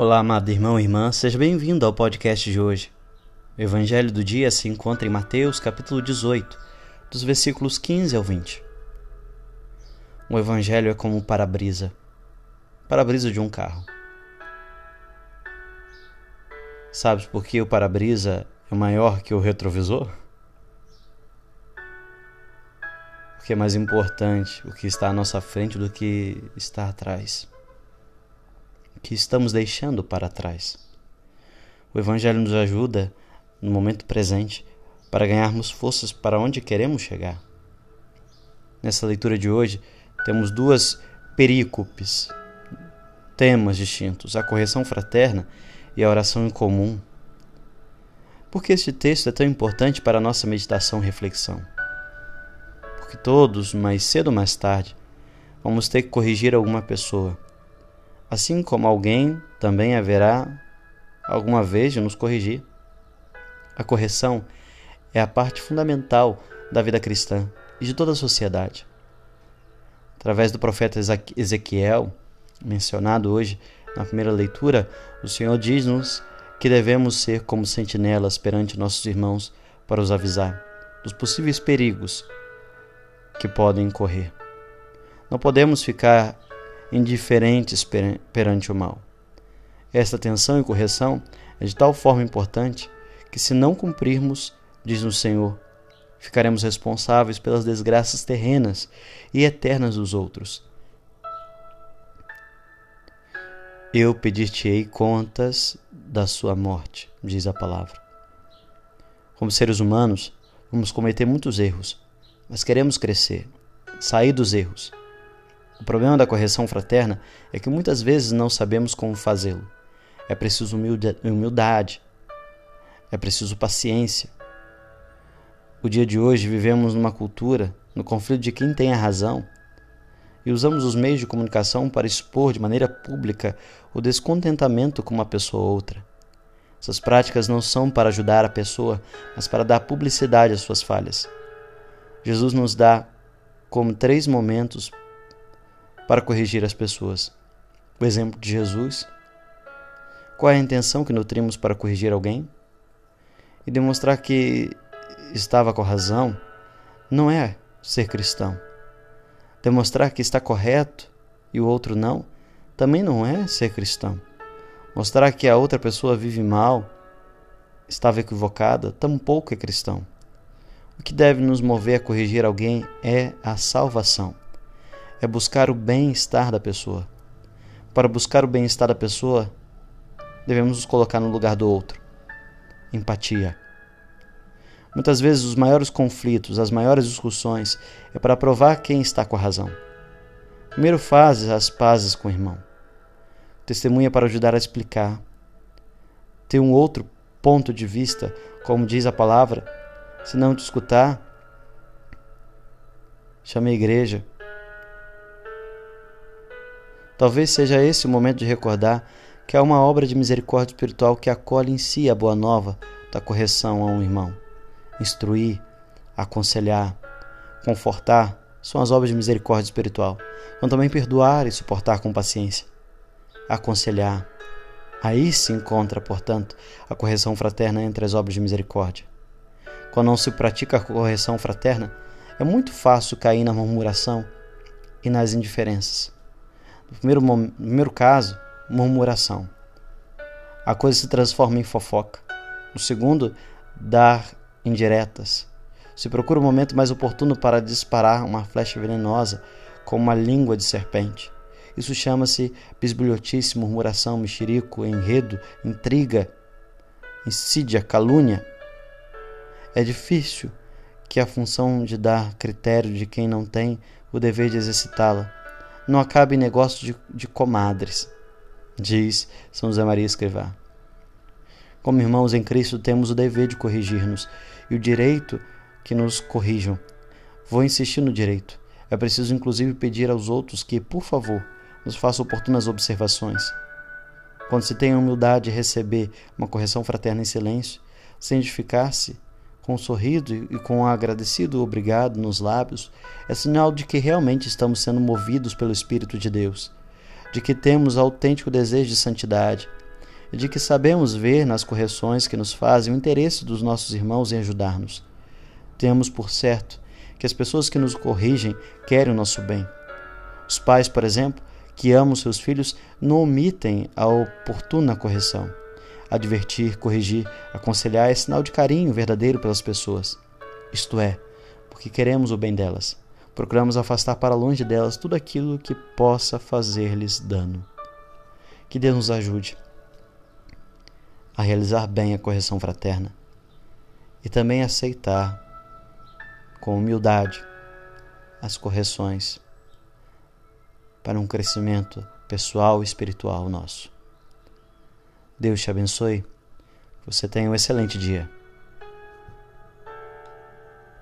Olá, amado irmão e irmã, seja bem-vindo ao podcast de hoje. O evangelho do dia se encontra em Mateus, capítulo 18, dos versículos 15 ao 20. O evangelho é como o para-brisa, para-brisa de um carro. Sabes por que o para-brisa é maior que o retrovisor? Porque é mais importante o que está à nossa frente do que está atrás que estamos deixando para trás. O Evangelho nos ajuda, no momento presente, para ganharmos forças para onde queremos chegar. Nessa leitura de hoje, temos duas perícopes, temas distintos: a correção fraterna e a oração em comum. Por que este texto é tão importante para a nossa meditação e reflexão? Porque todos, mais cedo ou mais tarde, vamos ter que corrigir alguma pessoa assim como alguém também haverá alguma vez de nos corrigir. A correção é a parte fundamental da vida cristã e de toda a sociedade. Através do profeta Ezequiel, mencionado hoje na primeira leitura, o Senhor diz-nos que devemos ser como sentinelas perante nossos irmãos para os avisar dos possíveis perigos que podem correr. Não podemos ficar indiferentes perante o mal. Esta atenção e correção é de tal forma importante que, se não cumprirmos, diz o Senhor, ficaremos responsáveis pelas desgraças terrenas e eternas dos outros. Eu pedir-te-ei contas da sua morte, diz a palavra. Como seres humanos, vamos cometer muitos erros, mas queremos crescer, sair dos erros o problema da correção fraterna é que muitas vezes não sabemos como fazê-lo. É preciso humildade, é preciso paciência. O dia de hoje vivemos numa cultura, no conflito de quem tem a razão, e usamos os meios de comunicação para expor de maneira pública o descontentamento com uma pessoa ou outra. Essas práticas não são para ajudar a pessoa, mas para dar publicidade às suas falhas. Jesus nos dá como três momentos para corrigir as pessoas. O exemplo de Jesus. Qual é a intenção que nutrimos para corrigir alguém? E demonstrar que estava com razão não é ser cristão. Demonstrar que está correto e o outro não também não é ser cristão. Mostrar que a outra pessoa vive mal, estava equivocada, tampouco é cristão. O que deve nos mover a corrigir alguém é a salvação é buscar o bem-estar da pessoa. Para buscar o bem-estar da pessoa, devemos nos colocar no lugar do outro. Empatia. Muitas vezes os maiores conflitos, as maiores discussões é para provar quem está com a razão. Primeiro fazes as pazes com o irmão. Testemunha para ajudar a explicar. Ter um outro ponto de vista, como diz a palavra. Se não te escutar, chame a igreja, Talvez seja esse o momento de recordar que há uma obra de misericórdia espiritual que acolhe em si a boa nova da correção a um irmão. Instruir, aconselhar, confortar são as obras de misericórdia espiritual, como também perdoar e suportar com paciência. Aconselhar. Aí se encontra, portanto, a correção fraterna entre as obras de misericórdia. Quando não se pratica a correção fraterna, é muito fácil cair na murmuração e nas indiferenças. No primeiro, primeiro caso, murmuração. A coisa se transforma em fofoca. No segundo, dar indiretas. Se procura o momento mais oportuno para disparar uma flecha venenosa com uma língua de serpente. Isso chama-se bisbilhotice, murmuração, mexerico, enredo, intriga, insídia, calúnia. É difícil que a função de dar critério de quem não tem o dever de exercitá-la não acabe em negócio de, de comadres, diz São José Maria Escrivá. Como irmãos em Cristo, temos o dever de corrigir-nos e o direito que nos corrijam. Vou insistir no direito. É preciso, inclusive, pedir aos outros que, por favor, nos façam oportunas observações. Quando se tem a humildade de receber uma correção fraterna em silêncio, sem edificar-se, com um sorriso e com um agradecido obrigado nos lábios, é sinal de que realmente estamos sendo movidos pelo Espírito de Deus, de que temos autêntico desejo de santidade e de que sabemos ver nas correções que nos fazem o interesse dos nossos irmãos em ajudar-nos. Temos por certo que as pessoas que nos corrigem querem o nosso bem. Os pais, por exemplo, que amam seus filhos, não omitem a oportuna correção. Advertir, corrigir, aconselhar é sinal de carinho verdadeiro pelas pessoas. Isto é, porque queremos o bem delas. Procuramos afastar para longe delas tudo aquilo que possa fazer-lhes dano. Que Deus nos ajude a realizar bem a correção fraterna e também aceitar com humildade as correções para um crescimento pessoal e espiritual nosso. Deus te abençoe. Você tenha um excelente dia.